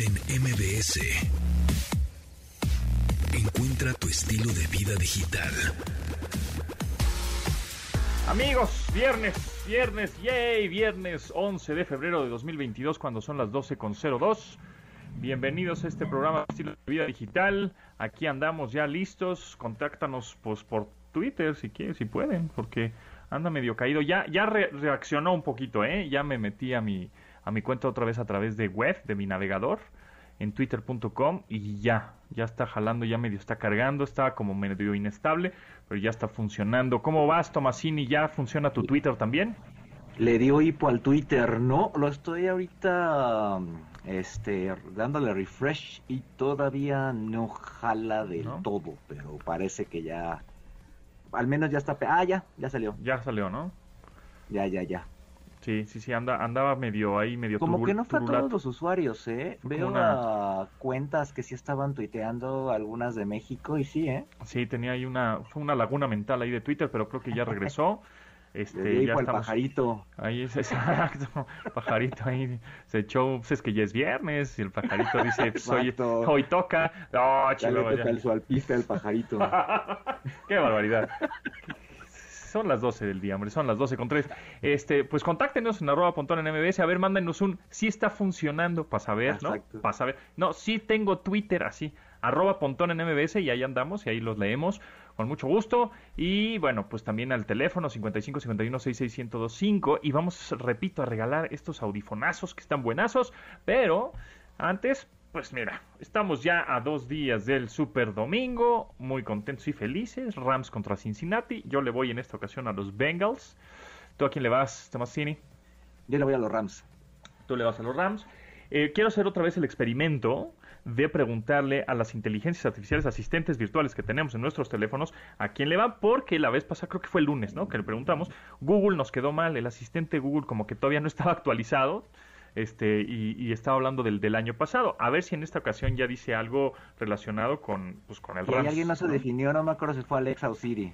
en MBS. Encuentra tu estilo de vida digital. Amigos, viernes, viernes, yay, viernes 11 de febrero de 2022 cuando son las 12.02. Bienvenidos a este programa estilo de vida digital. Aquí andamos ya listos. Contáctanos pues, por Twitter si quieren, si pueden, porque anda medio caído. Ya, ya reaccionó un poquito, ¿eh? Ya me metí a mi, a mi cuenta otra vez a través de web, de mi navegador, en twitter.com y ya, ya está jalando, ya medio está cargando, estaba como medio inestable, pero ya está funcionando. ¿Cómo vas, Tomasini? ¿Ya funciona tu Twitter también? Le dio hipo al Twitter, no, lo estoy ahorita este dándole refresh y todavía no jala del todo, pero parece que ya al menos ya está, ah, ya, ya salió. Ya salió, ¿no? Ya, ya, ya. Sí, sí, sí, anda, andaba medio ahí, medio Como que no fue a todos los usuarios, ¿eh? Veo cuentas que sí estaban tuiteando, algunas de México, y sí, ¿eh? Sí, tenía ahí una, fue una laguna mental ahí de Twitter, pero creo que ya regresó. Este, ya el pajarito. Ahí es exacto, pajarito ahí se echó, pues es que ya es viernes y el pajarito dice, pues, hoy, hoy toca. No, ya le toca el al pajarito. Qué barbaridad son las 12 del día, hombre, son las 12 con 3. Este, pues contáctenos en arroba pontón en MBS, a ver, mándenos un si está funcionando para saber, ¿no? Para saber. No, sí tengo Twitter así, arroba pontón en MBS y ahí andamos y ahí los leemos con mucho gusto. Y bueno, pues también al teléfono 55 51 66 1025 y vamos, repito, a regalar estos audifonazos que están buenazos, pero antes pues mira, estamos ya a dos días del Super Domingo, muy contentos y felices. Rams contra Cincinnati. Yo le voy en esta ocasión a los Bengals. ¿Tú a quién le vas, Tomasini? Yo le voy a los Rams. Tú le vas a los Rams. Eh, quiero hacer otra vez el experimento de preguntarle a las inteligencias artificiales asistentes virtuales que tenemos en nuestros teléfonos a quién le va, porque la vez pasada, creo que fue el lunes, ¿no? Que le preguntamos, Google nos quedó mal, el asistente Google como que todavía no estaba actualizado este, y, estaba hablando del, del año pasado. A ver si en esta ocasión ya dice algo relacionado con, pues, con el Rams. Y alguien no se definió, no me acuerdo si fue Alexa o Siri.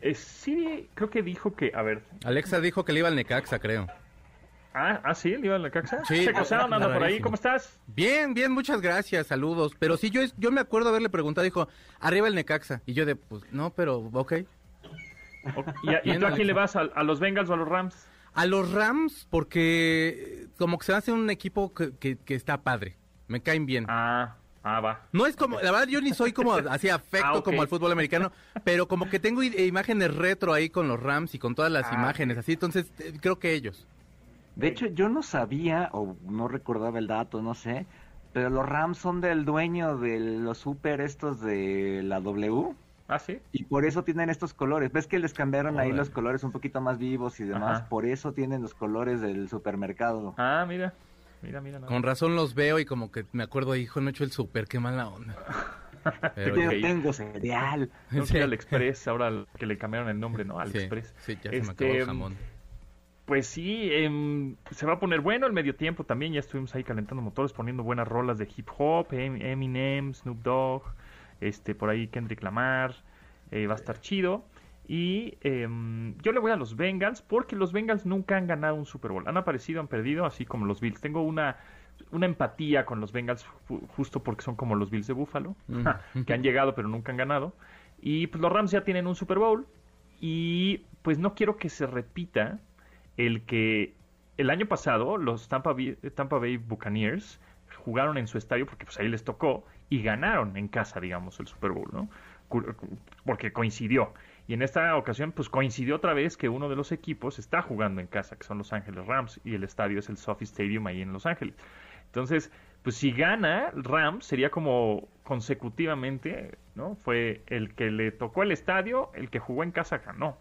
Eh, Siri creo que dijo que, a ver. Alexa dijo que le iba al Necaxa, creo. Ah, ah, sí, le iba al Necaxa. Sí. anda por ahí, ¿cómo estás? Bien, bien, muchas gracias, saludos. Pero sí, yo, yo me acuerdo haberle preguntado, dijo, arriba el Necaxa. Y yo de, pues, no, pero, ok. ¿Y, a, tú a quién le vas? ¿A, los Bengals o a los Rams? A los Rams, porque como que se hace un equipo que, que, está padre. Me caen bien. Ah, ah, va. No es como, la verdad, yo ni soy como así afecto ah, como al fútbol americano, pero como que tengo imágenes retro ahí con los Rams y con todas las ah, imágenes, así, entonces eh, creo que ellos. De hecho, yo no sabía, o no recordaba el dato, no sé, pero los Rams son del dueño de los super estos de la W. Ah, sí. Y por eso tienen estos colores. ¿Ves que les cambiaron ahí los colores un poquito más vivos y demás? Por eso tienen los colores del supermercado. Ah, mira. Mira, mira. Con razón los veo y como que me acuerdo, hijo, no he hecho el super, qué mala onda. Pero yo tengo cereal. No sé, al Express, ahora que le cambiaron el nombre, ¿no? Al Express. Sí, ya se me acabó el este, jamón. Pues sí, em, se va a poner bueno el medio tiempo también. Ya estuvimos ahí calentando motores, poniendo buenas rolas de hip hop, em, Eminem, Snoop Dogg este por ahí Kendrick Lamar, eh, va a estar chido. Y em, yo le voy a los Bengals porque los Bengals nunca han ganado un Super Bowl. Han aparecido, han perdido, así como los Bills. Tengo una, una empatía con los Bengals justo porque son como los Bills de Buffalo, mm. que han llegado pero nunca han ganado. Y pues los Rams ya tienen un Super Bowl y pues no quiero que se repita el que el año pasado los Tampa Tampa Bay Buccaneers jugaron en su estadio porque pues ahí les tocó y ganaron en casa, digamos, el Super Bowl, ¿no? Porque coincidió. Y en esta ocasión, pues coincidió otra vez que uno de los equipos está jugando en casa, que son Los Ángeles Rams, y el estadio es el Sophie Stadium ahí en Los Ángeles. Entonces, pues si gana Rams, sería como consecutivamente, ¿no? Fue el que le tocó el estadio, el que jugó en casa ganó.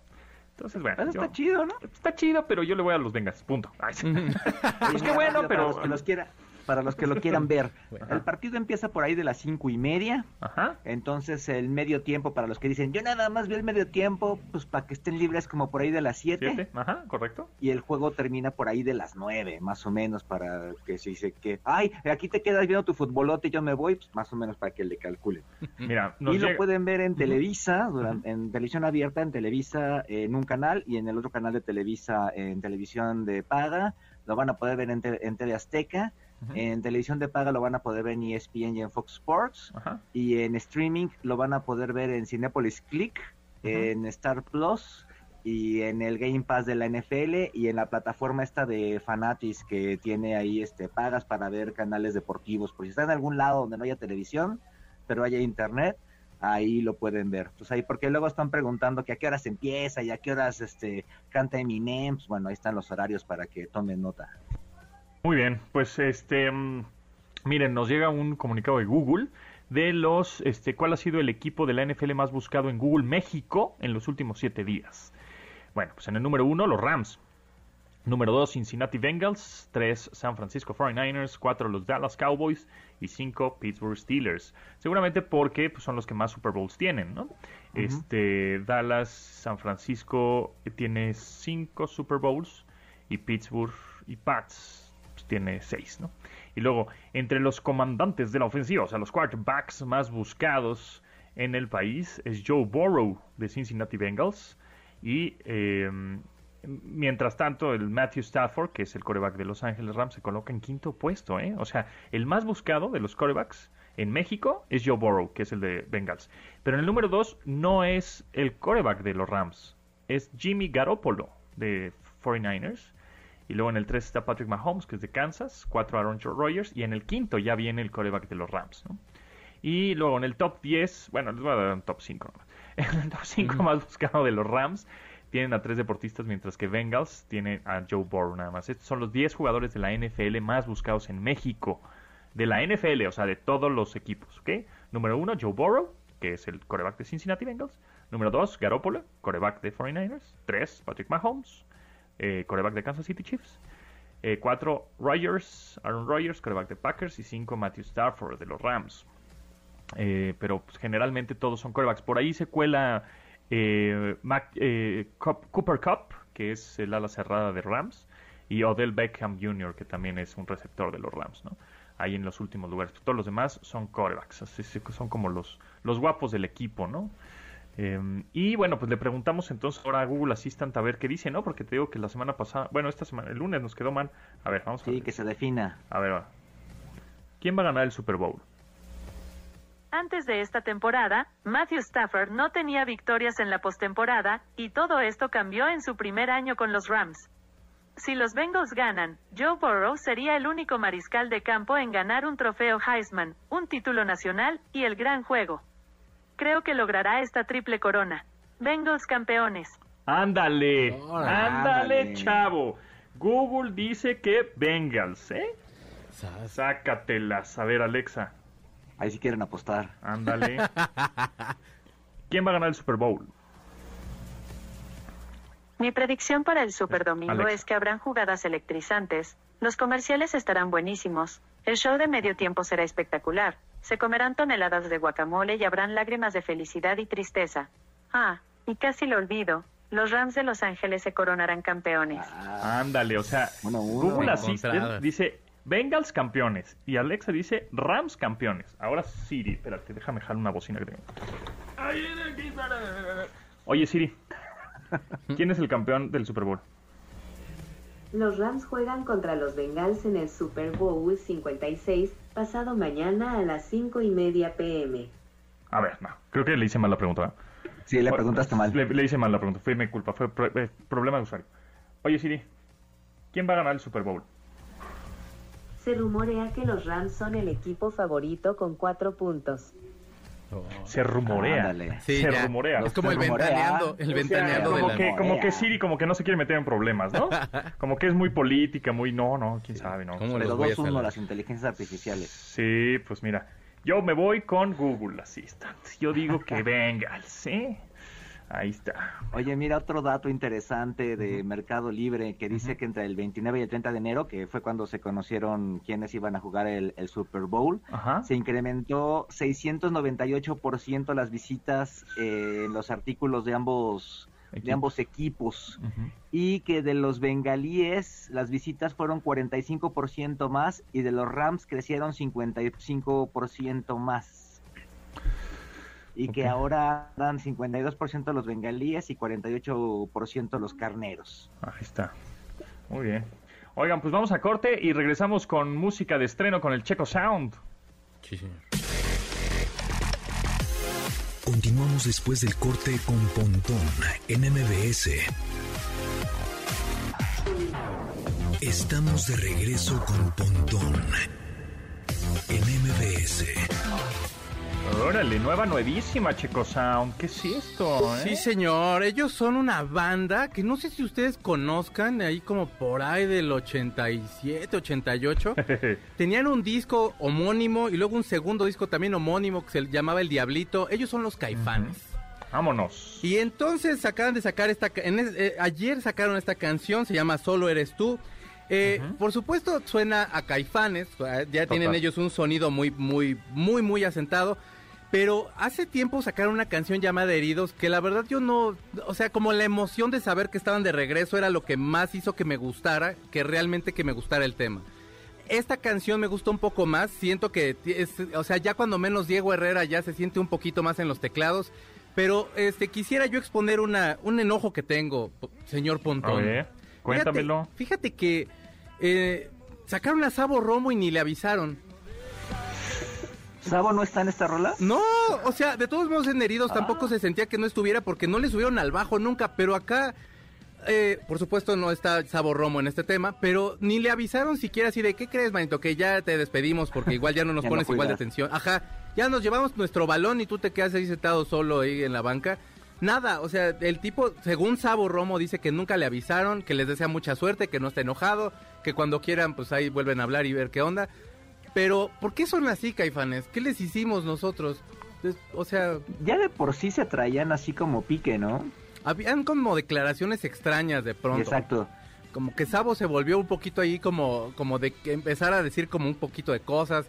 Entonces, bueno. está chido, ¿no? Está chido, pero yo le voy a los Vengas, punto. pues qué bueno, pero. que los quiera para los que lo quieran ver. El partido empieza por ahí de las cinco y media. Ajá. Entonces el medio tiempo para los que dicen, yo nada más vi el medio tiempo, pues para que estén libres como por ahí de las siete. Ajá, correcto. Y el juego termina por ahí de las nueve, más o menos, para que se dice que, ay, aquí te quedas viendo tu futbolote y yo me voy, pues más o menos para que le calculen. Mira, y lo pueden ver en Televisa, durante, en televisión abierta, en Televisa en un canal y en el otro canal de Televisa en televisión de paga. Lo van a poder ver en, en TV Azteca En televisión de paga lo van a poder ver en ESPN y en Fox Sports. Y en streaming lo van a poder ver en Cinepolis Click, en Star Plus y en el Game Pass de la NFL y en la plataforma esta de Fanatis que tiene ahí este pagas para ver canales deportivos. Por si está en algún lado donde no haya televisión, pero haya internet, ahí lo pueden ver. Pues ahí, porque luego están preguntando que a qué horas empieza y a qué horas este canta Eminem. Pues bueno, ahí están los horarios para que tomen nota. Muy bien, pues este, mm, miren, nos llega un comunicado de Google de los, este, cuál ha sido el equipo de la NFL más buscado en Google México en los últimos siete días. Bueno, pues en el número uno, los Rams. Número dos, Cincinnati Bengals. Tres, San Francisco 49ers. Cuatro, los Dallas Cowboys. Y cinco, Pittsburgh Steelers. Seguramente porque pues, son los que más Super Bowls tienen, ¿no? Este, Dallas, San Francisco eh, tiene cinco Super Bowls. Y Pittsburgh y Pats tiene seis, ¿no? Y luego, entre los comandantes de la ofensiva, o sea, los quarterbacks más buscados en el país, es Joe Burrow de Cincinnati Bengals. Y em, mientras tanto, el Matthew Stafford, que es el coreback de Los Ángeles Rams, se coloca en quinto puesto. ¿eh? O sea, el más buscado de los corebacks en México es Joe Burrow, que es el de Bengals. Pero en el número dos no es el coreback de los Rams, es Jimmy Garoppolo de 49ers. Y luego en el 3 está Patrick Mahomes, que es de Kansas, 4 Aaron Rodgers, y en el quinto ya viene el coreback de los Rams. Y luego en el top 10, bueno, les voy a dar un top 5. En el top 5 más buscado de los Rams tienen a tres deportistas, mientras que Bengals tiene a Joe Burrow nada más. Estos son los 10 jugadores de la NFL más buscados en México. De la NFL, o sea, de todos los equipos, ¿ok? Número 1, Joe Burrow, que es el coreback de Cincinnati Bengals. Número 2, Garoppolo, coreback de 49ers. 3, Patrick Mahomes, eh, coreback de Kansas City Chiefs. 4, eh, Rogers, Aaron Rodgers, coreback de Packers. Y 5, Matthew Stafford de los Rams. Eh, pero pues, generalmente todos son corebacks. Por ahí se cuela eh, eh, Cooper Cup, que es el ala cerrada de Rams, y Odell Beckham Jr., que también es un receptor de los Rams, ¿no? Ahí en los últimos lugares. todos los demás son corebacks, así son como los, los guapos del equipo, ¿no? Y bueno, pues le preguntamos entonces ahora a Google Assistant a ver qué dice, ¿no? Porque te digo que la semana pasada, bueno, esta semana, el lunes nos quedó mal. A ver, vamos a ver. Sí, que se defina. A ver, ¿quién va a ganar el Super Bowl? Antes de esta temporada, Matthew Stafford no tenía victorias en la postemporada, y todo esto cambió en su primer año con los Rams. Si los Bengals ganan, Joe Burrow sería el único mariscal de campo en ganar un trofeo Heisman, un título nacional y el gran juego. Creo que logrará esta triple corona. Bengals campeones. Ándale, ándale, chavo. Google dice que Bengals, ¿eh? Sácatelas. A ver, Alexa, Ahí si quieren apostar. Ándale. ¿Quién va a ganar el Super Bowl? Mi predicción para el Super Domingo es que habrán jugadas electrizantes, los comerciales estarán buenísimos, el show de medio tiempo será espectacular, se comerán toneladas de guacamole y habrán lágrimas de felicidad y tristeza. Ah, y casi lo olvido, los Rams de Los Ángeles se coronarán campeones. ándale, o sea, Google Assistant dice Bengals campeones. Y Alexa dice Rams campeones. Ahora Siri, espérate, déjame dejar una bocina que Oye Siri, ¿quién es el campeón del Super Bowl? Los Rams juegan contra los Bengals en el Super Bowl 56, pasado mañana a las 5 y media pm. A ver, no, creo que le hice mal la pregunta. Sí, le preguntaste mal. Le, hice mal la pregunta, fue mi culpa, fue eh, problema de usuario. Oye Siri, ¿quién va a ganar el Super Bowl? Se rumorea que los Rams son el equipo favorito con cuatro puntos. Se rumorea. se rumorea. Es como el ventaneando, el ventaneando como que, como que Siri como que no se quiere meter en problemas, ¿no? como que es muy política, muy no, no, quién sabe, no. Como los dos uno, las inteligencias artificiales. Sí, pues mira, yo me voy con Google Assistant. Yo digo que venga, ¿sí? Ahí está. Oye, mira otro dato interesante de Mercado Libre que dice que entre el 29 y el 30 de enero, que fue cuando se conocieron quiénes iban a jugar el, Super Bowl, se incrementó 698% las visitas en los artículos de ambos de ambos equipos. Y que de los bengalíes las visitas fueron 45% más y de los Rams crecieron 55% más y que ahora dan 52% los bengalíes y 48% los carneros. Ahí está. Muy bien. Oigan, pues vamos a corte y regresamos con música de estreno con el Checo Sound. Sí, señor. Continuamos después del corte con Pontón en MBS. Estamos de regreso con Pontón en MBS. Órale, nueva, nuevísima Checo Sound. ¿Qué es esto? eh? Sí, señor. Ellos son una banda que no sé si ustedes conozcan, ahí como por ahí del 87, 88. Tenían un disco homónimo y luego un segundo disco también homónimo que se llamaba El Diablito. Ellos son los caifanes. Vámonos. Y entonces acaban de sacar esta... en eh, ayer sacaron esta canción, se llama Solo Eres Tú. Eh, Por supuesto suena a caifanes, ya tienen Total. ellos un sonido muy, muy, muy, muy asentado. Pero hace tiempo sacaron una canción llamada Heridos que la verdad yo no, o sea, como la emoción de saber que estaban de regreso era lo que más hizo que me gustara, que realmente que me gustara el tema. Esta canción me gustó un poco más, siento que es, o sea, ya cuando menos Diego Herrera ya se siente un poquito más en los teclados, pero este quisiera yo exponer una un enojo que tengo, señor Pontón. cuéntamelo. Fíjate, fíjate que eh, sacaron a Sabo Romo y ni le avisaron. ¿Sabo no está en esta rola? No, o sea, de todos modos en Heridos tampoco se sentía que no estuviera porque no le subieron al bajo nunca, pero acá, eh, por supuesto no está Sabo Romo en este tema, pero ni le avisaron siquiera así de, ¿qué crees, manito? Que ya te despedimos porque igual ya no nos Ya no pones igual de atención. Ajá, ya nos llevamos nuestro balón y tú te quedas ahí sentado solo ahí en la banca. Nada, o sea, el tipo, según Sabo Romo, dice que nunca le avisaron, que les desea mucha suerte, que no está enojado, que cuando quieran, pues ahí vuelven a hablar y ver qué onda. Pero, ¿por qué son así, caifanes? ¿Qué les hicimos nosotros? O sea, Ya de por sí se traían así como pique, ¿no? habían como declaraciones extrañas de pronto. Exacto. Como que Sabo se volvió un poquito ahí como, como de que empezar a decir como un poquito de cosas.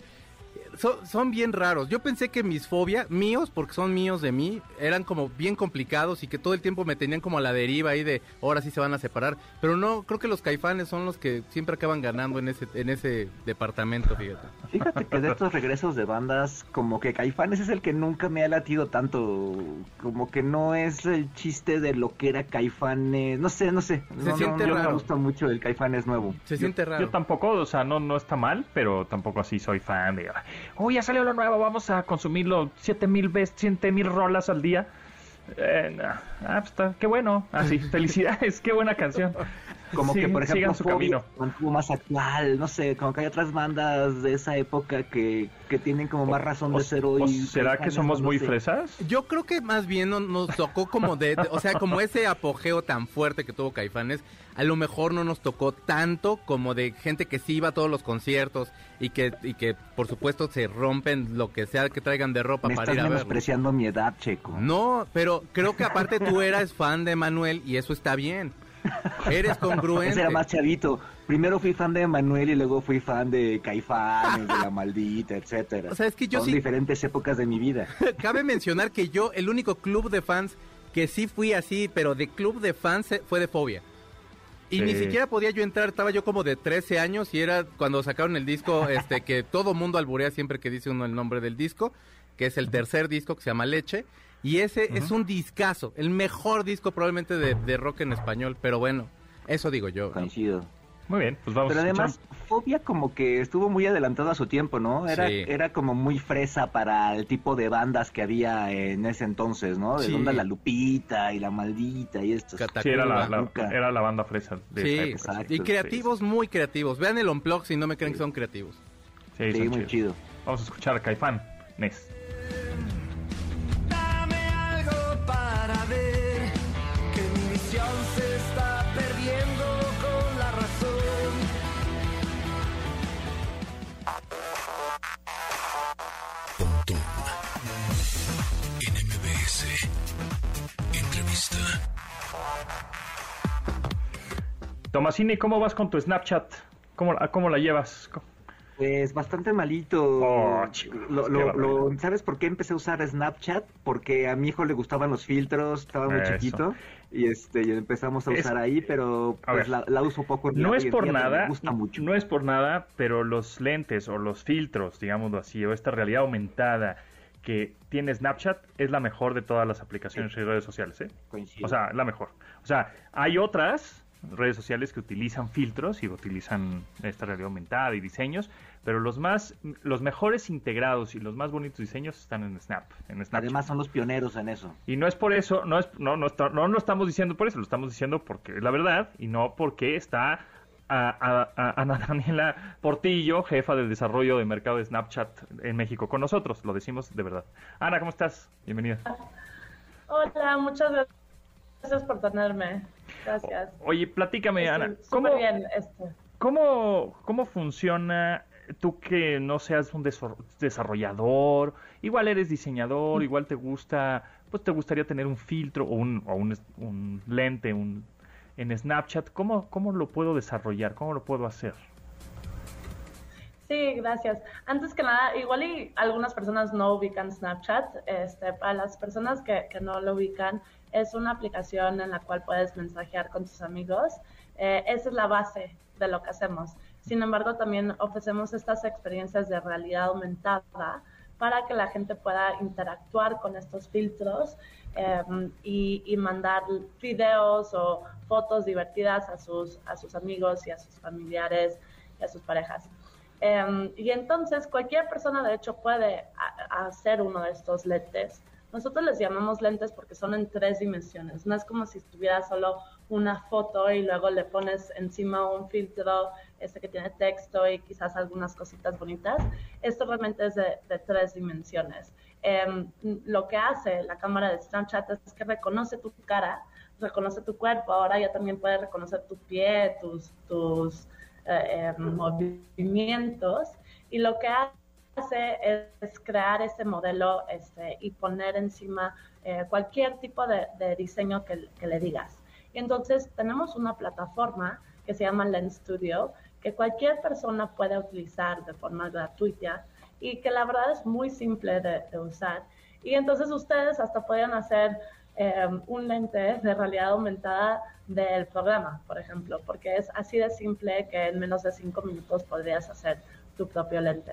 Son, son bien raros. Yo pensé que mis fobias, míos, porque son míos de mí, eran como bien complicados y que todo el tiempo me tenían como a la deriva ahí de ahora sí se van a separar. Pero no, creo que los caifanes son los que siempre acaban ganando en ese, en ese departamento, fíjate. Fíjate que de estos regresos de bandas, como que Caifanes es el que nunca me ha latido tanto. Como que no es el chiste de lo que era Caifanes. No sé, no sé. Se no, siente no, raro. me gusta mucho el Caifanes nuevo. Se siente raro. Yo tampoco, o sea, no, no está mal, pero tampoco así soy fan de. Oh, ya salió lo nuevo, vamos a consumirlo siete mil veces, siete mil rolas al día. Eh, ah, pues está, qué bueno. Ah, sí, felicidades, qué buena canción. Como Sí, que, por ejemplo, su camino. mantuvo más actual. No sé, como que hay otras bandas de esa época que, que tienen como más razón O- de ser hoy. ¿Será que somos muy sé. fresas? Yo creo que más bien no- nos tocó como de, de- o sea, como ese apogeo tan fuerte que tuvo Caifanes, a lo mejor no nos tocó tanto como de gente que sí iba a todos los conciertos y que, y que por supuesto se rompen lo que sea que traigan de ropa Me para estás ir a verlo. menospreciando mi edad, Checo. No, pero creo que aparte tú eras fan de Manuel y eso está bien. Eres congruente. Ese era más chavito. Primero fui fan de Manuel y luego fui fan de Caifanes, de La Maldita, etcétera. O sea, es que yo Son sí- diferentes épocas de mi vida. Cabe mencionar que yo, el único club de fans que sí fui así, pero de club de fans eh, fue de Fobia. Y Sí. ni siquiera podía yo entrar, estaba yo como de 13 años y era cuando sacaron el disco, este, que todo mundo alburea siempre que dice uno el nombre del disco, que es el tercer disco que se llama Leche. Y ese es un discazo, el mejor disco probablemente de, de rock en español, pero bueno, eso digo yo. Coincido. Muy bien, pues vamos Pero a escuchar. además, Fobia como que estuvo muy adelantado a su tiempo, ¿no? Era, Sí. era como muy fresa para el tipo de bandas que había en ese entonces, ¿no? De Sí. onda la Lupita y la Maldita y estos. Cata- Sí, era la, era la banda fresa de Sí, esa época. exacto. y creativos, muy creativos. Vean el Unplug si no me creen que son creativos. Sí, Sí, son muy chidos. chido. Vamos a escuchar a Caifán, Nes. Tomasini, ¿cómo vas con tu Snapchat? ¿Cómo, cómo la llevas? Pues bastante malito. Oh, Lo- lo- lo- ¿Sabes por qué empecé a usar Snapchat? Porque a mi hijo le gustaban los filtros, estaba muy Eso. chiquito y este y empezamos a Es- usar ahí, pero pues la, la uso poco. en No es por día, nada, Me gusta mucho. no es por nada, pero los lentes o los filtros, digámoslo así, o esta realidad aumentada que tiene Snapchat es la mejor de todas las aplicaciones y redes sociales, ¿eh? Coincido. O sea, la mejor. O sea, hay otras, redes sociales que utilizan filtros y utilizan esta realidad aumentada y diseños, pero los más, los mejores integrados y los más bonitos diseños están en Snap, en Snapchat. Además son los pioneros en eso. Y no es por eso, no es, no, no, está- no lo estamos diciendo por eso, lo estamos diciendo porque es la verdad y no porque está a, Ana Daniela Portillo, jefa del desarrollo de mercado de Snapchat en México con nosotros, lo decimos de verdad. Ana, ¿cómo estás? Bienvenida. Hola, muchas gracias por tenerme. Gracias. Oye, platícame, Ana, ¿cómo, bien este. ¿Cómo, ¿Cómo funciona tú que no seas un desarrollador? Igual eres diseñador, igual te gusta, pues te gustaría tener un filtro o un, o un, un lente un, en Snapchat. ¿Cómo, ¿Cómo lo puedo desarrollar? ¿Cómo lo puedo hacer? Sí, gracias. Antes que nada, igual y algunas personas no ubican Snapchat. Este, para las personas que, que no lo ubican, es una aplicación en la cual puedes mensajear con tus amigos. Eh, esa es la base de lo que hacemos. Sin embargo, también ofrecemos estas experiencias de realidad aumentada para que la gente pueda interactuar con estos filtros eh, y, mandar videos o fotos divertidas a sus, a sus amigos y a sus familiares y a sus parejas. Eh, y entonces cualquier persona de hecho puede a hacer uno de estos lentes. Nosotros les llamamos lentes porque son en tres dimensiones. No es como si estuviera solo una foto y luego le pones encima un filtro este que tiene texto y quizás algunas cositas bonitas. Esto realmente es de, de tres dimensiones. Eh, lo que hace la cámara de Snapchat es que reconoce tu cara, reconoce tu cuerpo, ahora ya también puede reconocer tu pie, tus, tus eh, eh, movimientos y lo que hace es, crear ese modelo este, y poner encima eh, cualquier tipo de, de diseño que, que, le digas. Y entonces tenemos una plataforma que se llama Lens Studio que cualquier persona puede utilizar de forma gratuita y que la verdad es muy simple de, de usar. Y entonces ustedes hasta pueden hacer eh, un lente de realidad aumentada del programa, por ejemplo, porque es así de simple que en menos de cinco minutos podrías hacer tu propio lente.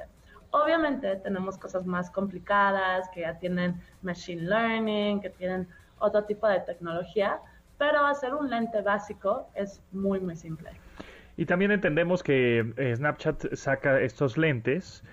Obviamente tenemos cosas más complicadas que ya tienen machine learning, que tienen otro tipo de tecnología, pero hacer un lente básico es muy, muy simple. Y también entendemos que eh, Snapchat saca estos lentes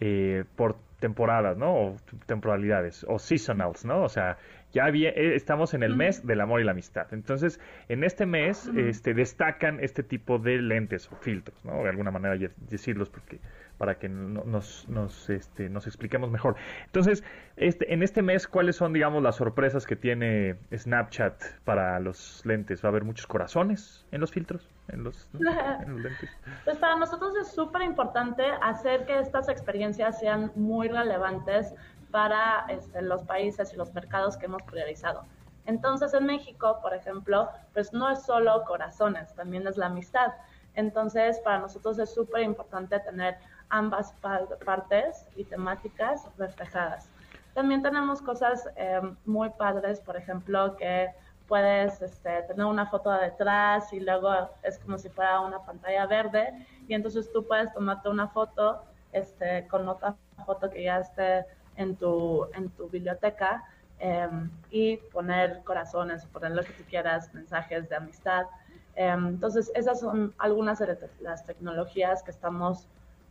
eh, por temporadas, ¿no? O temporalidades, o seasonals, ¿no? O sea, ya había, eh, estamos en el mes del amor y la amistad. Entonces, en este mes este, destacan este tipo de lentes o filtros, ¿no? De alguna manera decirlos porque para que no- nos, nos, este, nos expliquemos mejor. Entonces, este, en este mes, ¿cuáles son, digamos, las sorpresas que tiene Snapchat para los lentes? ¿Va a haber muchos corazones en los filtros? En los, ¿no? en los lentes. Pues para nosotros es súper importante hacer que estas experiencias sean muy relevantes para este, los países y los mercados que hemos priorizado. Entonces en México, por ejemplo, pues no es solo corazones, también es la amistad. Entonces para nosotros es súper importante tener ambas pa- partes y temáticas reflejadas. También tenemos cosas eh, muy padres, por ejemplo, que puedes este, tener una foto detrás y luego es como si fuera una pantalla verde y entonces tú puedes tomarte una foto este, con otra foto que ya esté en tu, en tu biblioteca eh, y poner corazones, poner lo que tú quieras, mensajes de amistad. Eh, entonces, esas son algunas de las tecnologías que estamos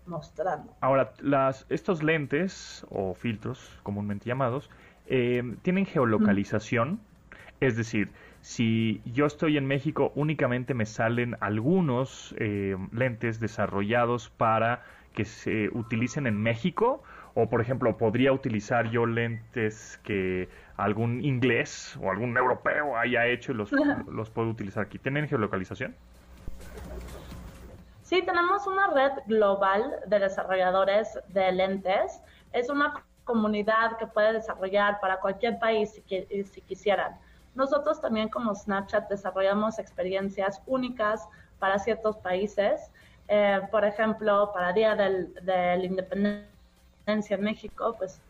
mostrando. Ahora, las, estos lentes o filtros, comúnmente llamados, eh, tienen geolocalización. Es decir, si yo estoy en México, únicamente me salen algunos eh, lentes desarrollados para que se utilicen en México. O, por ejemplo, podría utilizar yo lentes que algún inglés o algún europeo haya hecho y los, los puedo utilizar aquí. ¿Tienen geolocalización? Sí, tenemos una red global de desarrolladores de lentes. Es una comunidad que puede desarrollar para cualquier país si, si quisieran. Nosotros también como Snapchat desarrollamos experiencias únicas para ciertos países. Eh, por ejemplo, para Día del, de la Independencia en México, pues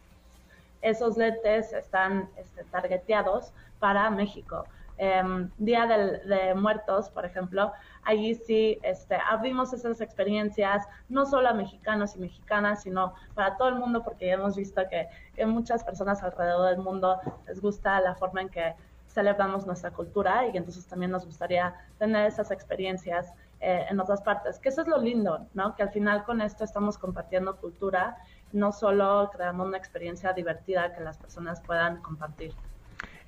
esos lentes están este, targeteados para México. Em, Día del- de Muertos, por ejemplo, allí sí este, abrimos esas experiencias, no solo a mexicanos y mexicanas, sino para todo el mundo, porque ya hemos visto que, que muchas personas alrededor del mundo les gusta la forma en que celebramos nuestra cultura y entonces también nos gustaría tener esas experiencias eh, en otras partes. Que eso es lo lindo, ¿no? Que al final con esto estamos compartiendo cultura, no solo creamos una experiencia divertida que las personas puedan compartir.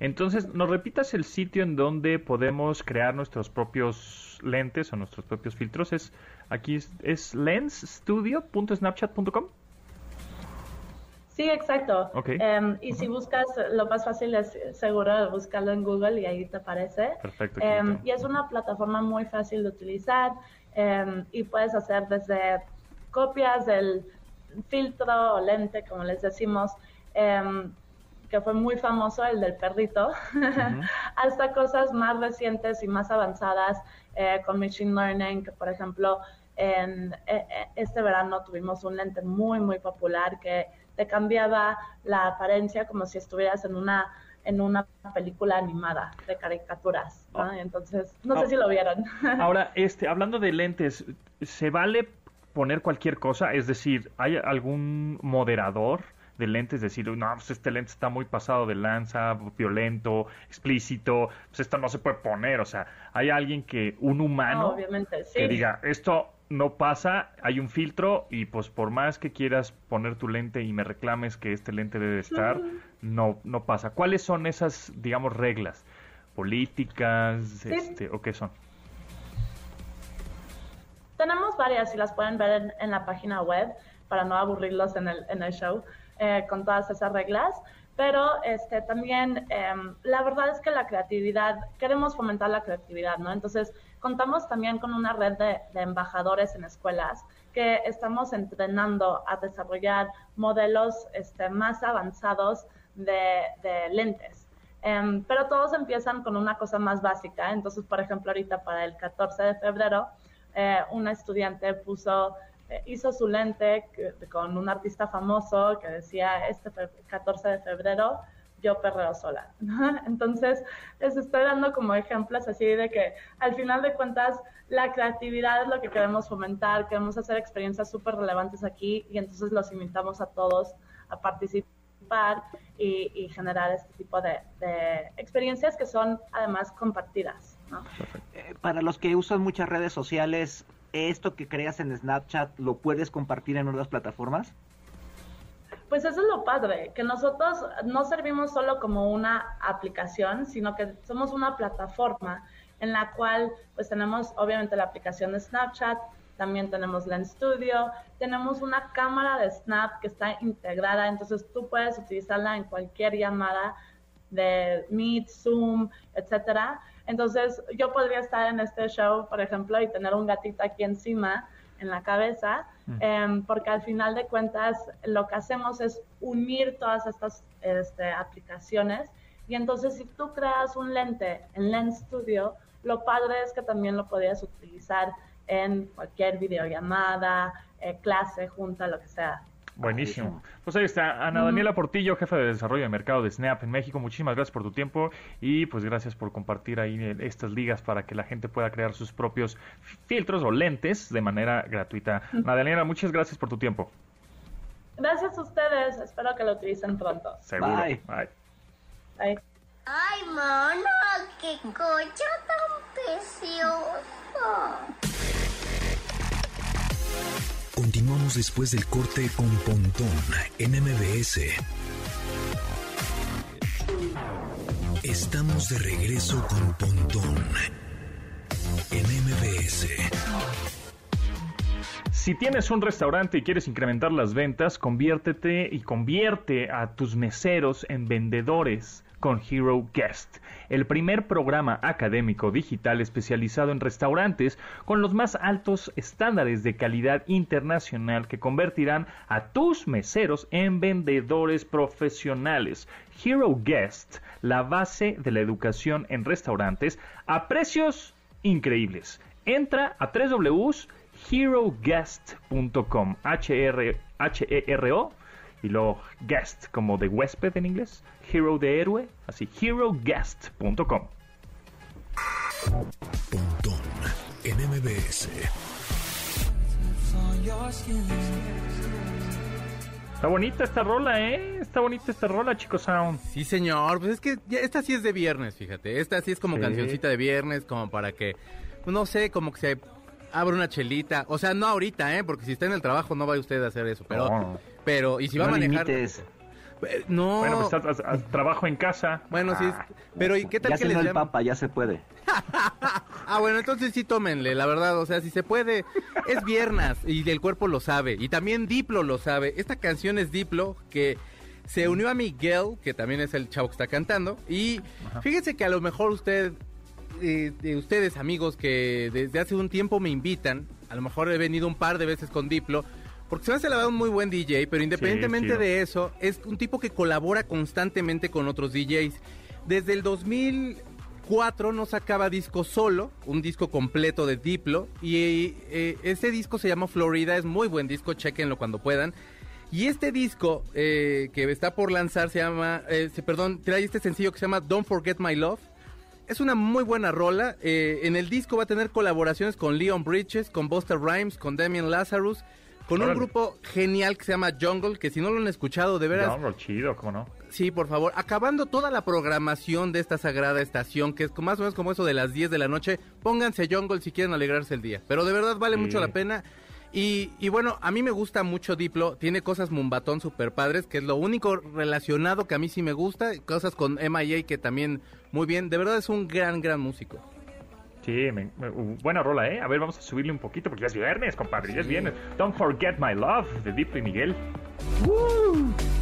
Entonces, ¿nos repitas el sitio en donde podemos crear nuestros propios lentes o nuestros propios filtros? Es aquí es, es lensstudio.snapchat.com. Sí, exacto. Ok. Em, y si buscas, lo más fácil es seguro buscarlo en Google y ahí te aparece. Perfecto. Em, y es una plataforma muy fácil de utilizar em, y puedes hacer desde copias del filtro o lente, como les decimos, que fue muy famoso, el del perrito, hasta cosas más recientes y más avanzadas eh, con Machine Learning, que por ejemplo en eh, eh, este verano tuvimos un lente muy, muy popular que te cambiaba la apariencia como si estuvieras en una en una película animada de caricaturas. ¿no? Entonces, no sé Oh. si lo vieron. Ahora, este, hablando de lentes, ¿se vale poner cualquier cosa? Es decir, ¿hay algún moderador de lentes? Decir, no, pues este lente está muy pasado de lanza, violento, explícito, pues esto no se puede poner. O sea, ¿hay alguien que, un humano, sí. que diga, esto no pasa, hay un filtro y pues por más que quieras poner tu lente y me reclames que este lente debe estar, no, no pasa. ¿Cuáles son esas, digamos, reglas? ¿Políticas? Este, ¿O qué son? Tenemos varias y las pueden ver en, en la página web para no aburrirlos en el, en el show eh, con todas esas reglas. Pero este, también em, la verdad es que la creatividad, queremos fomentar la creatividad, ¿no? Entonces, contamos también con una red de, de embajadores en escuelas que estamos entrenando a desarrollar modelos este, más avanzados de, de lentes. Em, pero todos empiezan con una cosa más básica. Entonces, por ejemplo, ahorita para el 14 de febrero, eh, una estudiante puso, eh, hizo su lente que- con un artista famoso que decía, este fe- 14 de febrero yo perreo sola. Entonces, les estoy dando como ejemplos así de que al final de cuentas la creatividad es lo que queremos fomentar, queremos hacer experiencias súper relevantes aquí y entonces los invitamos a todos a participar y, generar este tipo de, experiencias que son además compartidas. Eh, para los que usan muchas redes sociales, ¿esto que creas en Snapchat lo puedes compartir en otras plataformas? Pues eso es lo padre, que nosotros no servimos solo como una aplicación, sino que somos una plataforma en la cual pues tenemos obviamente la aplicación de Snapchat, también tenemos Lens Studio, tenemos una cámara de Snap que está integrada, entonces tú puedes utilizarla en cualquier llamada de Meet, Zoom, etcétera. Entonces yo podría estar en este show, por ejemplo, y tener un gatito aquí encima en la cabeza, em, porque al final de cuentas lo que hacemos es unir todas estas este, aplicaciones y entonces si tú creas un lente en Lens Studio, lo padre es que también lo podrías utilizar en cualquier videollamada, eh, clase, junta, lo que sea. Buenísimo. Pues ahí está, Ana Daniela Portillo, jefa de desarrollo de mercado de Snap en México. Muchísimas gracias por tu tiempo y pues gracias por compartir ahí estas ligas para que la gente pueda crear sus propios filtros o lentes de manera gratuita. Ana Daniela, muchas gracias por tu tiempo. Gracias a ustedes, espero que lo utilicen pronto. Seguro. Bye. Bye. Bye. Ay, mono, qué coche tan precioso. Continuamos después del corte con Pontón en MBS. Estamos de regreso con Pontón en MBS. Si tienes un restaurante y quieres incrementar las ventas, conviértete y convierte a tus meseros en vendedores con Hero Guest, el primer programa académico digital especializado en restaurantes con los más altos estándares de calidad internacional que convertirán a tus meseros en vendedores profesionales. Hero Guest, la base de la educación en restaurantes a precios increíbles. Entra a www heroguest.com H-R- H-E-R-O y luego guest como de huésped en inglés hero de héroe así heroguest.com Pontón en MBS. está bonita esta rola eh está bonita esta rola, Chico Sound. Sí, señor. Pues es que ya- esta sí es de viernes, fíjate. Esta sí es como Sí. cancioncita de viernes, como para que, pues, no sé, como que se abra una chelita. O sea, no ahorita, ¿eh? Porque si está en el trabajo no vaya usted a hacer eso. Pero, No. Pero y si va no a manejar... limites. Eh, No. Bueno, pues haz trabajo en casa. Bueno, sí. es- Pero ¿y qué tal Ya que les el llaman? papa, ya se puede. Ah, bueno, entonces sí tómenle, la verdad, o sea, si se puede, es viernes y el cuerpo lo sabe, y también Diplo lo sabe. Esta canción es Diplo, que se unió a Miguel, que también es el chavo que está cantando, y fíjense que a lo mejor usted, eh, de ustedes amigos que desde hace un tiempo me invitan, a lo mejor he venido un par de veces con Diplo, porque se me hace la verdad un muy buen DJ, pero independientemente chido. de eso, es un tipo que colabora constantemente con otros DJs. Desde el 2004 no sacaba disco solo, un disco completo de Diplo, y eh, este disco se llama Florida, es muy buen disco, chequenlo cuando puedan. Y este disco eh, que está por lanzar se llama, eh, perdón, trae este sencillo que se llama Don't Forget My Love. Es una muy buena rola. eh, en el disco va a tener colaboraciones con Leon Bridges, con Buster Rhymes, con Damian Lazarus, con un grupo genial que se llama Jungle, que si no lo han escuchado, de veras, No, chido, ¿cómo no? Sí, por favor. Acabando toda la programación de esta sagrada estación, que es más o menos como eso de las 10 de la noche, pónganse Jungle si quieren alegrarse el día. Pero de verdad vale Sí. mucho la pena. Y, y bueno, a mí me gusta mucho Diplo. Tiene cosas mumbatón super padres, que es lo único relacionado que a mí sí me gusta. Cosas con MIA que también muy bien. De verdad es un gran, gran músico. Sí, me- me- uh, buena rola, ¿eh? A ver, vamos a subirle un poquito porque ya es viernes, compadre, ya es viernes. Don't Forget My Love de y Miguel.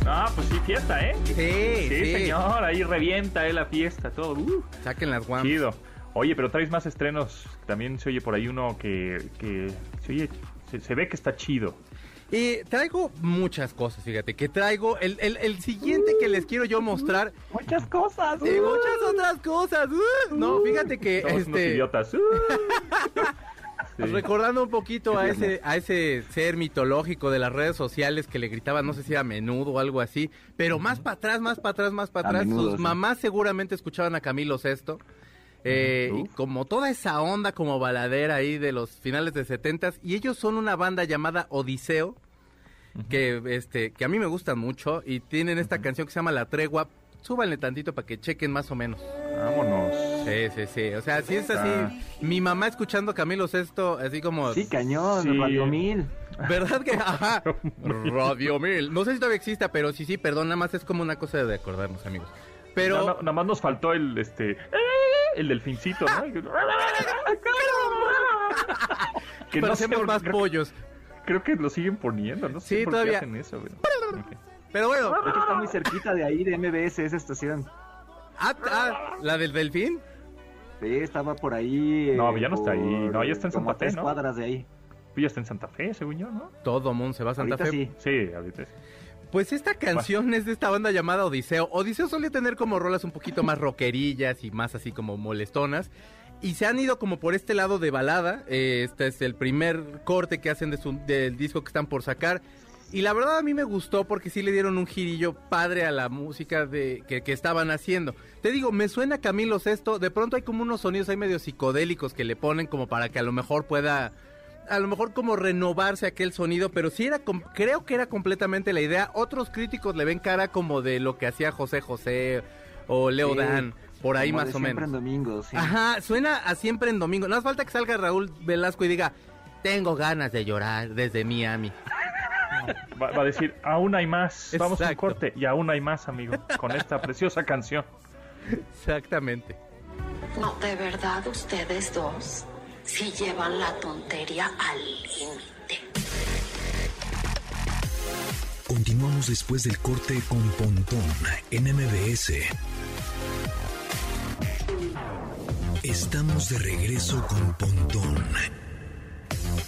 Ah, pues sí, fiesta, ¿eh? Sí, Sí, sí. señor, ahí revienta eh, la fiesta, todo. Uh, Saquen las guamas. chido. Oye, pero traes más estrenos. También se oye por ahí uno que, que se oye, se, se ve que está chido. Y traigo muchas cosas, fíjate, que traigo el, el, el siguiente que les quiero yo mostrar. Muchas cosas. Y muchas otras cosas. uh, no, fíjate que Somos unos este idiotas. Uh. Sí. recordando un poquito a ese a ese ser mitológico de las redes sociales que le gritaban, no sé si era menudo o algo así, pero más para atrás, más para atrás, más para A atrás. menudo, Sus sí. mamás seguramente escuchaban a Camilo Sesto. Eh, y como toda esa onda como baladera ahí de los finales de setentas y ellos son una banda llamada Odiseo que este que a mí me gustan mucho y tienen esta canción que se llama La Tregua. Súbanle tantito para que chequen más o menos. Vámonos. Sí, sí, sí. O sea, si es así, mi mamá escuchando Camilo Sesto, así como... Sí, cañón, Sí. Radio Mil. ¿Verdad que? Ajá. Radio Mil. No sé si todavía exista, pero sí, sí, perdón, nada más es como una cosa de acordarnos, amigos. Pero... No, no, nada más nos faltó el este el delfincito, ¿no? que no sé parecemos por- más creo, pollos. creo que lo siguen poniendo, no sé Sí, por todavía. qué hacen eso. Pero bueno. De hecho, está muy cerquita de ahí, de MBS, esa estación. Ah, ah, la del delfín. Sí, estaba por ahí. No, eh, ya no está ahí. No, ya está en Santa a tres Fe, ¿no? cuadras de ahí. Pues ya está en Santa Fe, según yo, ¿no? Todo mundo se va a Santa Ahorita Fe. sí. Sí, ahorita sí. Pues esta canción es de esta banda llamada Odiseo. Odiseo suele tener como rolas un poquito más rockerillas y más así como molestonas. Y se han ido como por este lado de balada. Eh, este es el primer corte que hacen de su- del disco que están por sacar. Y la verdad a mí me gustó porque sí le dieron un girillo padre a la música de, que, que estaban haciendo. Te digo, me suena a Camilo Sesto. De pronto hay como unos sonidos ahí medio psicodélicos que le ponen como para que a lo mejor pueda a lo mejor como renovarse aquel sonido, pero sí era, creo que era completamente la idea. Otros críticos le ven cara como de lo que hacía José José o Leo Sí, Dan, por ahí más de o siempre menos. en domingo, sí. Ajá, suena a siempre en domingo. No hace falta que salga Raúl Velasco y diga, tengo ganas de llorar desde Miami. Va, va a decir, aún hay más. Vamos a un corte y aún hay más, amigo, con esta preciosa canción. Exactamente. No, de verdad, ustedes dos sí llevan la tontería al límite. Continuamos después del corte con Pontón en MBS. Estamos de regreso con Pontón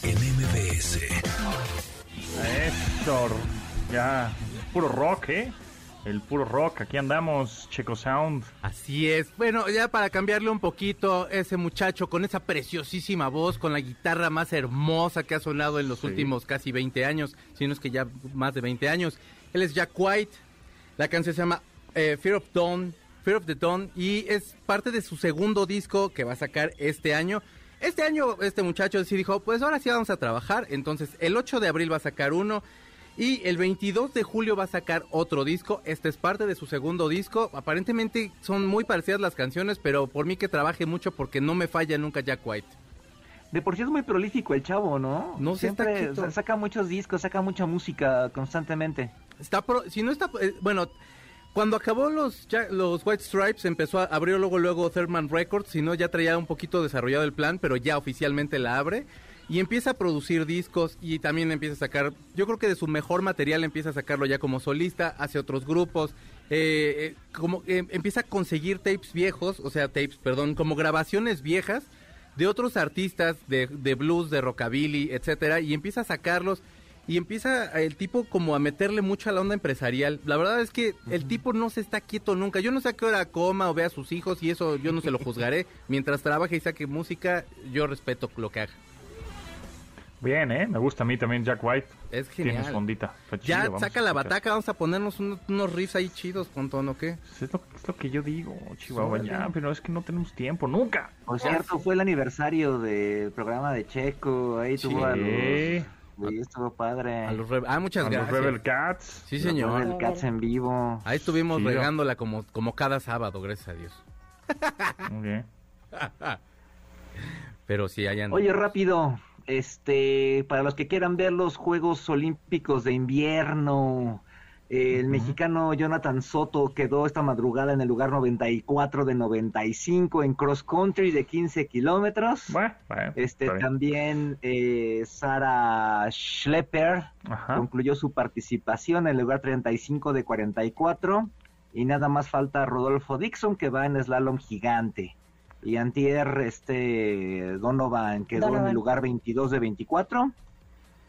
en MBS. Héctor, ya, puro rock, ¿eh? El puro rock, aquí andamos, Checo Sound. Así es. Bueno, ya para cambiarle un poquito, ese muchacho con esa preciosísima voz, con la guitarra más hermosa que ha sonado en los Sí. últimos casi 20 años, si no es que ya más de 20 años. Él es Jack White. La canción se llama eh, Fear of Dawn, Fear of the Dawn, y es parte de su segundo disco que va a sacar este año. Este año este muchacho sí dijo, pues ahora sí vamos a trabajar. Entonces el 8 de abril va a sacar uno. Y el 22 de julio va a sacar otro disco. Este es parte de su segundo disco. Aparentemente son muy parecidas las canciones, pero por mí que trabaje mucho porque no me falla nunca Jack White. De por sí es muy prolífico el chavo, ¿no? No está Siempre saca muchos discos, saca mucha música constantemente. Está pro- si no está eh, bueno, cuando acabó los ya- los White Stripes empezó a abrió luego luego Thurman Records, si no ya traía un poquito desarrollado el plan, pero ya oficialmente la abre y empieza a producir discos y también empieza a sacar, yo creo que de su mejor material empieza a sacarlo ya como solista, hace otros grupos, eh, eh, como eh, empieza a conseguir tapes viejos, o sea, tapes, perdón, como grabaciones viejas de otros artistas de, de blues, de rockabilly, etcétera, y empieza a sacarlos y empieza el tipo como a meterle mucho a la onda empresarial. La verdad es que el tipo no se está quieto nunca. Yo no sé a qué hora coma o vea a sus hijos y eso yo no se lo juzgaré. Mientras trabaje y saque música, yo respeto lo que haga. Bien, ¿eh? Me gusta a mí también Jack White. Es Tiene genial. su ondita. Está Ya saca la bataca, vamos a ponernos unos, unos riffs ahí chidos, Pontón, ¿o qué? Es lo, es lo que yo digo, Chihuahua, Órale. ya, pero es que no tenemos tiempo, nunca. Por cierto, fue el aniversario del programa de Checo, ahí tuvo a los... Sí. Sí, estuvo padre. A los ah, muchas A los gracias. Rebel Cats. Sí, señor. El Cats en vivo. Ahí estuvimos Chido. regándola como, como cada sábado, gracias a Dios. Muy bien. Pero sí, hayan... Oye, rápido, este, para los que quieran ver los Juegos Olímpicos de invierno, el mexicano Jonathan Soto quedó esta madrugada en el lugar 94 de 95 en cross country de 15 kilómetros. Bueno, bueno, Este también eh, Sara Schlepper Ajá. concluyó su participación en el lugar 35 de 44 y nada más falta Rodolfo Dixon que va en slalom gigante. Y Antier este Donovan quedó en el lugar 22 de 24.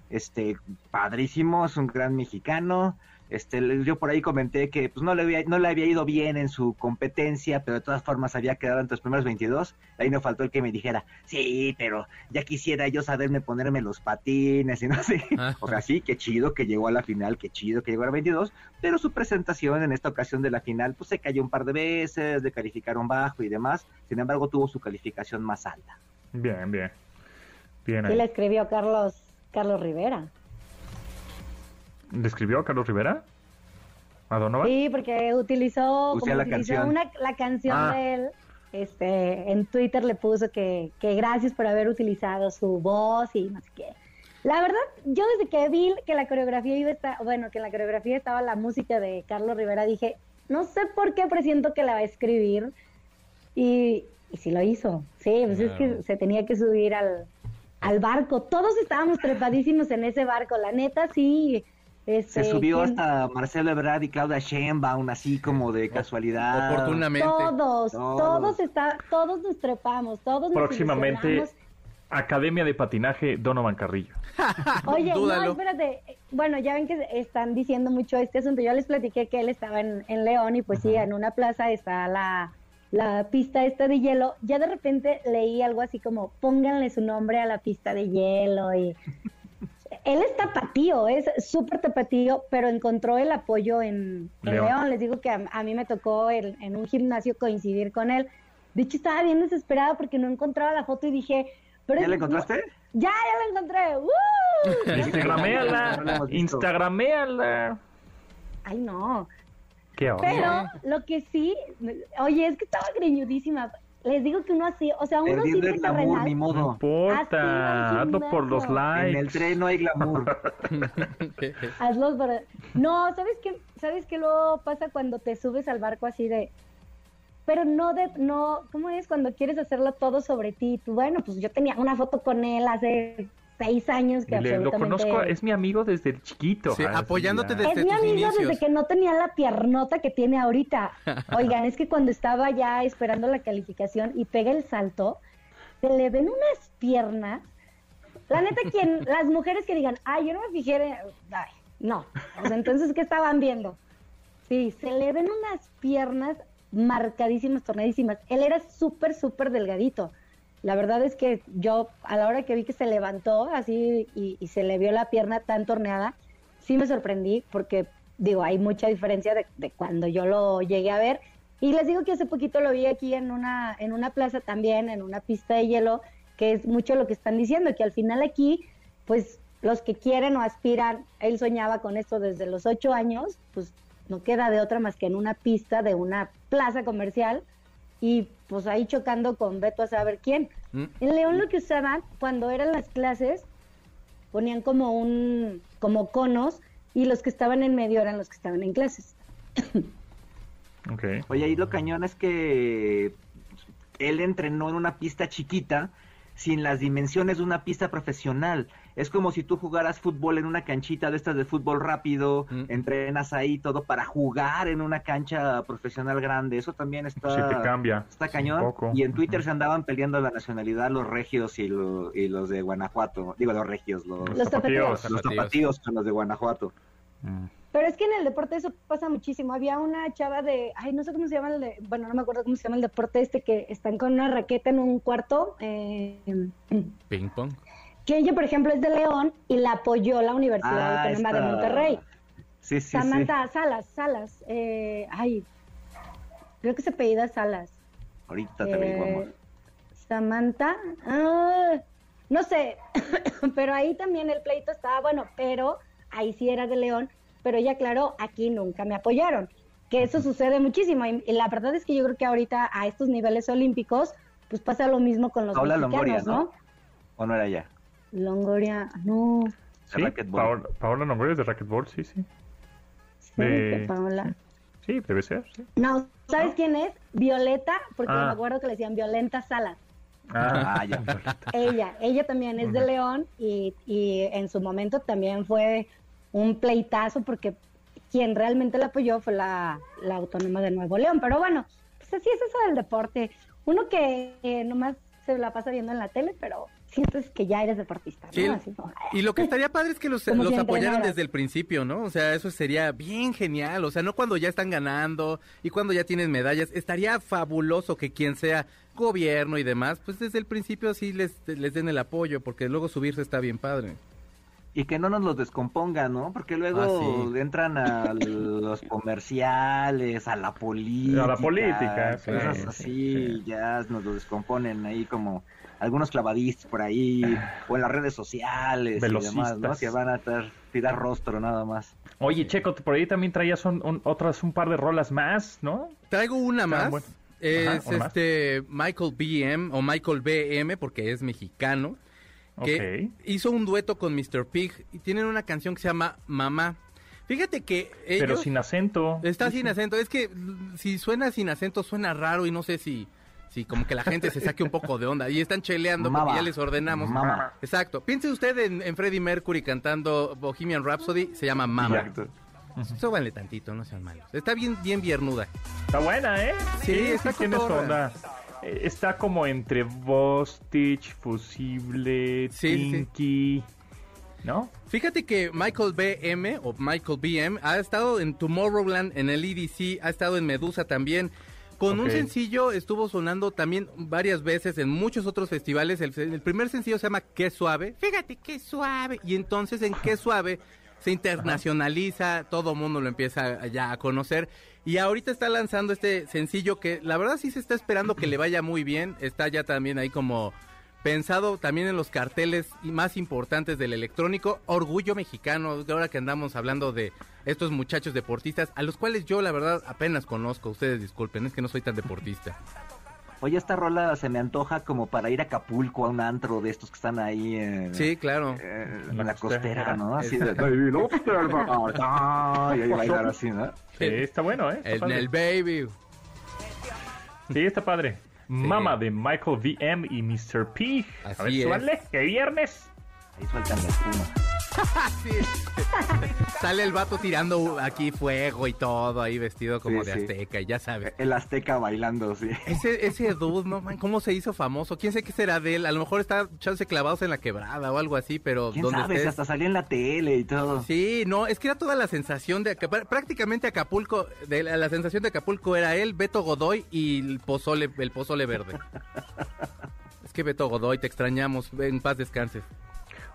Este padrísimo, es un gran mexicano. Este, yo por ahí comenté que pues no le había, no le había ido bien en su competencia, pero de todas formas había quedado entre los primeros 22. Ahí no faltó el que me dijera, sí, pero ya quisiera yo saberme ponerme los patines y no sé. O sea, sí, qué chido que llegó a la final, qué chido que llegó a la 22, pero su presentación en esta ocasión de la final, pues se cayó un par de veces, le calificaron bajo y demás. Sin embargo, tuvo su calificación más alta. Bien, bien. Bien Sí ahí. le escribió Carlos Carlos Rivera. ¿Le escribió a Carlos Rivera? ¿A Donovan? Sí, porque utilizó, como la utilizó canción. una, la canción Ah. de él. Este, en Twitter le puso que, que gracias por haber utilizado su voz y no sé qué. La verdad, yo desde que vi que la coreografía iba a estar, bueno, que en la coreografía estaba la música de Carlos Rivera, dije, no sé por qué presiento que la va a escribir. Y, y sí lo hizo. Sí, pues es que se tenía que subir al, al barco. Todos estábamos trepadísimos en ese barco, la neta, sí. Este, Se subió ¿quién- hasta Marcelo Ebrard y Claudia Sheinbaum, así como de casualidad. Todos, Todos. todos, está, todos nos trepamos, todos nos Próximamente. Academia de Patinaje Donovan Carrillo. Oye, Dúdalo. no, espérate. Bueno, ya ven que están diciendo mucho este asunto. Yo les platiqué que él estaba en, en León y pues sí, en una plaza está la, la pista esta de hielo. Ya de repente leí algo así como, pónganle su nombre a la pista de hielo y... Él es tapatío, es súper tapatío, pero encontró el apoyo en, en León. León. Les digo que a, a mí me tocó el- en un gimnasio coincidir con él. De hecho, estaba bien desesperada porque no encontraba la foto y dije... Pero ¿Ya la encontraste? Ya, ya la encontré. Instagraméala. Instagraméala. Ay, no. ¿Qué onda? Pero lo que sí, oye, es que estaba greñudísima. Les digo que uno así, o sea, uno Perdiendo siempre el glamour, terrenal. ni modo. No importa, hazlo por los likes. En el tren no hay glamour. Hazlos para... No, ¿sabes qué? ¿Sabes qué luego pasa cuando te subes al barco así de... Pero no de... no ¿Cómo es cuando quieres hacerlo todo sobre ti? Tú, bueno, pues yo tenía una foto con él hace seis años que Dile, lo absolutamente... conozco, es mi amigo desde el chiquito. Sí, Ah, apoyándote ya. Es mi amigo desde que no tenía la piernota que tiene ahorita. Oigan, es que cuando estaba ya esperando la calificación y pega el salto, se le ven unas piernas. La neta, quien, las mujeres que digan, ay, yo no me fijé, en-". ay, no. O sea, entonces, ¿qué estaban viendo? Sí, se le ven unas piernas marcadísimas, tornadísimas. Él era súper, súper delgadito. La verdad es que yo, a la hora que vi que se levantó así y, se le vio la pierna tan torneada, sí me sorprendí porque, digo, hay mucha diferencia de, de cuando yo lo llegué a ver. Y les digo que hace poquito lo vi aquí en una, en una plaza también, en una pista de hielo, que es mucho lo que están diciendo, que al final aquí, pues los que quieren o aspiran, él soñaba con esto desde los ocho años, pues no queda de otra más que en una pista de una plaza comercial y pues ahí chocando con Beto a saber quién. Mm. En León lo que usaban cuando eran las clases ponían como un como conos y los que estaban en medio eran los que estaban en clases. Ok. Oye, ahí lo cañón es que él entrenó en una pista chiquita sin las dimensiones de una pista profesional. Es como si tú jugaras fútbol en una canchita de estas de fútbol rápido, Mm. entrenas ahí todo para jugar en una cancha profesional grande. Eso también está, Sí te cambia. está cañón. Y en Twitter se andaban peleando la nacionalidad los regios y, lo- y los de Guanajuato. Digo, los regios, los, Los Los zapatillos. zapatillos. los tapatíos con los de Guanajuato. Mm. Pero es que en el deporte eso pasa muchísimo. Había una chava de, ay, no sé cómo se llama el de, bueno, no me acuerdo cómo se llama el deporte este que están con una raqueta en un cuarto. eh, Ping pong. que ella, por ejemplo, es de León y la apoyó la Universidad Ah, Autónoma de Monterrey. Sí, sí, sí. Samantha Salas, Salas. eh, ay, creo que se apellida Salas. Ahorita te Eh, digo, amor. Samantha, ah, no sé, pero ahí también el pleito estaba bueno, pero ahí sí era de León, pero ella aclaró, aquí nunca me apoyaron, que eso sucede muchísimo y, y la verdad es que yo creo que ahorita a estos niveles olímpicos, pues pasa lo mismo con los Paola mexicanos, Longoria, ¿no? ¿no? ¿O no era ella? Longoria, no, Sí. Paola, Paola Longoria es de racquetball, sí, sí. sí, De- Paola. Sí, debe ser, sí. No, ¿sabes quién es? Violeta, porque Ah. me acuerdo que le decían Violenta Salas. Ah, Ah, ya. Ella, ella también es de. León y, y en su momento también fue un pleitazo porque quien realmente la apoyó fue la, la Autónoma de Nuevo León. Pero bueno, pues así es eso del deporte. Uno que eh, nomás se la pasa viendo en la tele, pero sientes que ya eres deportista, ¿no? Sí, Así como, Y lo que estaría padre es que los, los apoyaran desde el principio, ¿no? O sea, eso sería bien genial. O sea, no cuando ya están ganando y cuando ya tienen medallas. Estaría fabuloso que quien sea gobierno y demás, pues desde el principio sí les, les den el apoyo, porque luego subirse está bien padre. Y que no nos los descompongan, ¿no? Porque luego Ah, sí. entran a los comerciales, a la política. A la política, sí, Cosas sí, así, sí. ya nos lo descomponen ahí como algunos clavadistas por ahí, o en las redes sociales y demás, ¿no? Que van a estar, tirar rostro nada más. Oye, Checo, por ahí también traías un- un- otras un par de rolas más, ¿no? Traigo una Ah, más. bueno. Es Ajá, una más. este Michael BM o Michael BM porque es mexicano. Que Ok. hizo un dueto con Mr. Pig y tienen una canción que se llama Mamá. Fíjate que ellos... Pero sin acento. Está sin acento. Es que si suena sin acento suena raro y no sé si, si como que la gente se saque un poco de onda. Y están cheleando porque Mama. ya les ordenamos. Mama. Exacto. Piense usted en, en Freddie Mercury cantando Bohemian Rhapsody. Se llama Mama. Exacto. Súbanle tantito, no sean malos. Está bien, bien viernuda. Está buena, ¿eh? Sí, está tiene su cotorra. onda. Eh, Está como entre Bostich, Fusible, Sí, sí. Tinky, ¿no? Fíjate que Michael BM o Michael BM ha estado en Tomorrowland, en el EDC, ha estado en Medusa también. Con un sencillo estuvo sonando también varias veces en muchos otros festivales. El, el primer sencillo se llama Qué suave. Fíjate qué suave. Y entonces en Qué suave se internacionaliza, todo mundo lo empieza ya a conocer. Y ahorita está lanzando este sencillo que la verdad sí se está esperando que le vaya muy bien. Está ya también ahí como pensado también en los carteles más importantes del electrónico, Orgullo Mexicano, de ahora que andamos hablando de estos muchachos deportistas, a los cuales yo la verdad apenas conozco, ustedes disculpen, es que no soy tan deportista. Oye, esta rola se me antoja como para ir a Acapulco, a un antro de estos que están ahí en, Sí, claro. eh, En en la la costera. costera, ¿no? Así de... "Baby lobster, bacardí", y ahí bailar así, ¿no? Sí, está bueno, ¿eh? Está El, baby. Sí, está padre. Mama de Michael VM y Mr. P. A Así ver, es. súbanle, que viernes. Ahí sueltan la espuma. Sí. Sale el vato tirando aquí fuego y todo, ahí vestido como Sí, de sí. azteca, y ya sabes. El azteca bailando, sí. Ese, ese dude, ¿no? man? ¿Cómo se hizo famoso? ¿Quién sé qué será de él? A lo mejor está chance clavados en la quebrada o algo así, pero ¿Quién donde sabe? Si estés- hasta salía en la tele y todo. Sí, no, es que era toda la sensación de prácticamente Acapulco, de la, la sensación de Acapulco era él, Beto Godoy y el pozole, el pozole verde. es que Beto Godoy, te extrañamos, en paz descanses.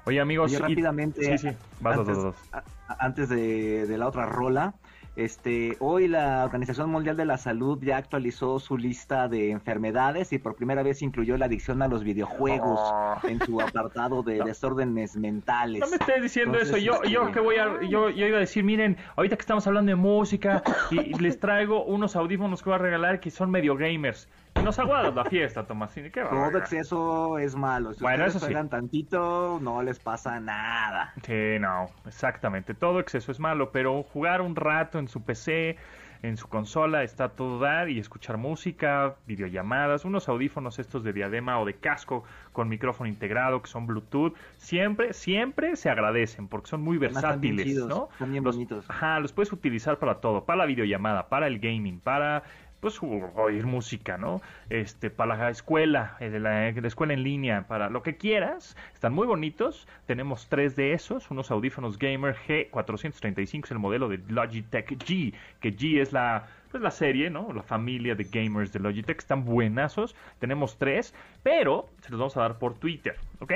Oye, amigos. Oye, y- rápidamente, Sí, sí. Vas, vas, antes, vas, vas. a- a- antes de, de la otra rola, Este, hoy la Organización Mundial de la Salud ya actualizó su lista de enfermedades y por primera vez incluyó la adicción a los videojuegos Oh. en su apartado de desórdenes mentales. No me estés diciendo Entonces, eso. Yo, este, yo que voy a, yo, yo iba a decir, miren, ahorita que estamos hablando de música y, y les traigo unos audífonos que voy a regalar que son medio gamers. Nos aguardas la fiesta, Tomasini. ¿Qué va Todo exceso es malo. Si Bueno, ustedes eso sí. tantito, no les pasa nada. Sí, no, exactamente. Todo exceso es malo, pero jugar un rato en su PC, en su consola, está todo dar y escuchar música, videollamadas, unos audífonos estos de diadema o de casco con micrófono integrado que son Bluetooth, siempre, siempre se agradecen porque son muy Además, están bien versátiles, chidos, ¿no? están bien Los- bonitos. Ajá, los puedes utilizar para todo, para la videollamada, para el gaming, para pues oír música, ¿no? Este, para la escuela, eh, de la, de la escuela en línea, para lo que quieras. Están muy bonitos. Tenemos tres de esos, unos audífonos Gamer G435 es el modelo de Logitech G, que G es la pues la serie, ¿no? La familia de gamers de Logitech están buenazos. Tenemos tres, pero se los vamos a dar por Twitter, ¿ok?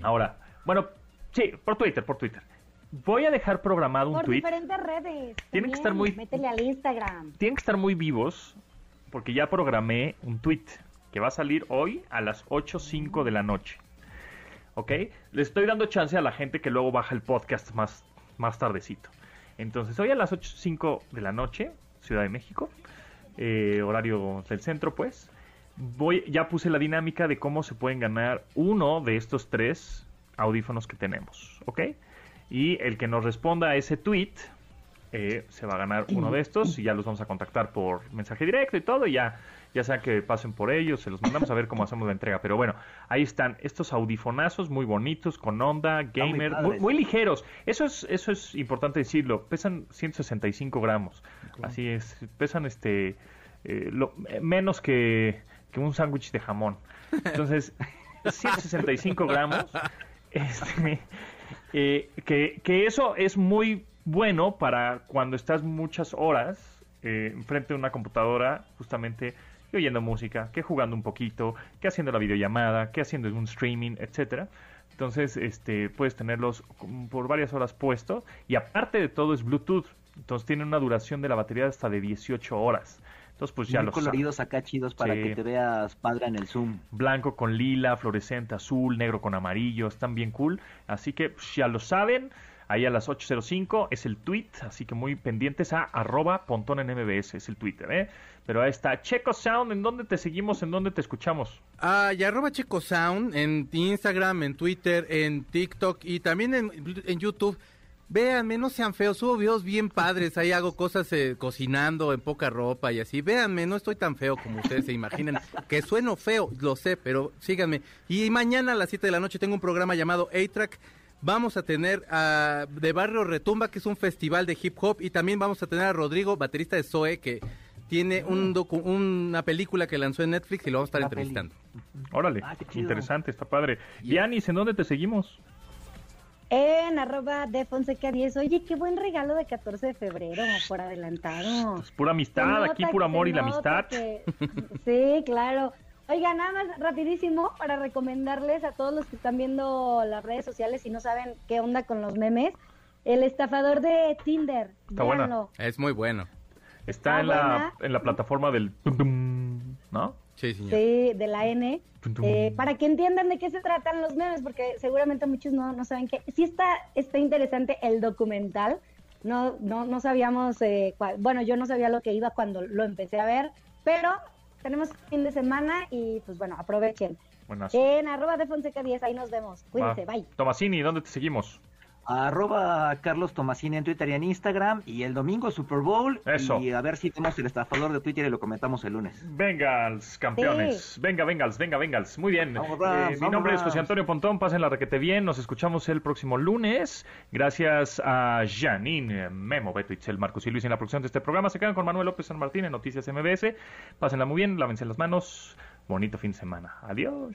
Ahora, bueno, sí, por Twitter, por Twitter. Voy a dejar programado un Por tweet. diferentes redes. Tienen que estar muy- Métele al Instagram. Tienen que estar muy vivos porque ya programé un tweet que va a salir hoy a las 8.05 de la noche. ¿Ok? Le estoy dando chance a la gente que luego baja el podcast más, más tardecito. Entonces, hoy a las 8.05 de la noche, Ciudad de México, eh, horario del centro, pues, voy, ya puse la dinámica de cómo se pueden ganar uno de estos tres audífonos que tenemos. ¿Ok? Y el que nos responda a ese tweet eh, se va a ganar uno de estos y ya los vamos a contactar por mensaje directo y todo y ya ya sea que pasen por ellos, se los mandamos a ver cómo hacemos la entrega, pero bueno, ahí están estos audifonazos muy bonitos con onda, gamer, muy, muy ligeros. Eso es eso es importante decirlo, pesan 165 gramos. Así es, pesan este eh, lo- eh, menos que, que un sándwich de jamón. Entonces, 165 gramos. Este, eh, que, que eso es muy bueno para cuando estás muchas horas eh, enfrente de una computadora, justamente que oyendo música, que jugando un poquito, que haciendo la videollamada, que haciendo un streaming, etcétera. Entonces, este, puedes tenerlos por varias horas puestos y aparte de todo es Bluetooth. Entonces tiene una duración de la batería hasta de 18 horas. Entonces, pues ya Muy lo sa- coloridos acá chidos para Sí. que te veas padre en el Zoom. blanco con lila, fluorescente azul, negro con amarillo, están bien cool. Así que pues, ya lo saben, ahí a las 8.05 es el tweet, así que muy pendientes a arroba pontón en MBS, es el Twitter, ¿eh? Pero ahí está, Checo Sound, ¿en dónde te seguimos? ¿En dónde te escuchamos? Ah, y arroba Checo Sound en Instagram, en Twitter, en TikTok y también en, en YouTube. Véanme, no sean feos, subo videos bien padres, ahí hago cosas eh, cocinando en poca ropa y así. Véanme, no estoy tan feo como ustedes se imaginan. Que sueno feo, lo sé, pero síganme. Y mañana a las 7 de la noche tengo un programa llamado A-Track. Vamos a tener a de Barrio Retumba, que es un festival de hip hop, y también vamos a tener a Rodrigo, baterista de Zoe, que tiene un docu- una película que lanzó en Netflix y lo vamos a estar La peli. entrevistando. Órale, Ah, chido. interesante, está padre. Yanis, ¿en dónde te seguimos? En arroba de Fonseca 10. Oye, qué buen regalo de 14 de febrero, por adelantado. Pues pura amistad, nota aquí puro amor y la amistad. que- Sí, claro. Oiga, nada más rapidísimo para recomendarles a todos los que están viendo las redes sociales y no saben qué onda con los memes. El estafador de Tinder. Está véanlo. Es muy bueno. Está Está en la, en la plataforma del... ¿No? Sí, de la N. Eh, para que entiendan de qué se tratan los memes, porque seguramente muchos no, no saben que sí está, está interesante el documental. No, no, no sabíamos, eh, cuál- bueno, yo no sabía lo que iba cuando lo empecé a ver, pero tenemos fin de semana y pues bueno, aprovechen. Buenas. En arroba de Fonseca 10, ahí nos vemos. Cuídense, Va. bye. Tomasini, ¿dónde te seguimos? Arroba Carlos Tomasini en Twitter y en Instagram. Y el domingo Super Bowl. Eso. Y a ver si tenemos el estafador de Twitter y lo comentamos el lunes. Bengals, campeones. Venga, Bengals, venga, Bengals. Muy bien. Vamos, Rams, Eh, mi vamos, nombre es. José Antonio Pontón. Pásenla requete bien. Nos escuchamos el próximo lunes. Gracias a Janine, Memo, Beto, Itzel, Marcos y Luis en la producción de este programa. Se quedan con Manuel López San Martín en Noticias MBS. Pásenla muy bien, lávense las manos. Bonito fin de semana. Adiós.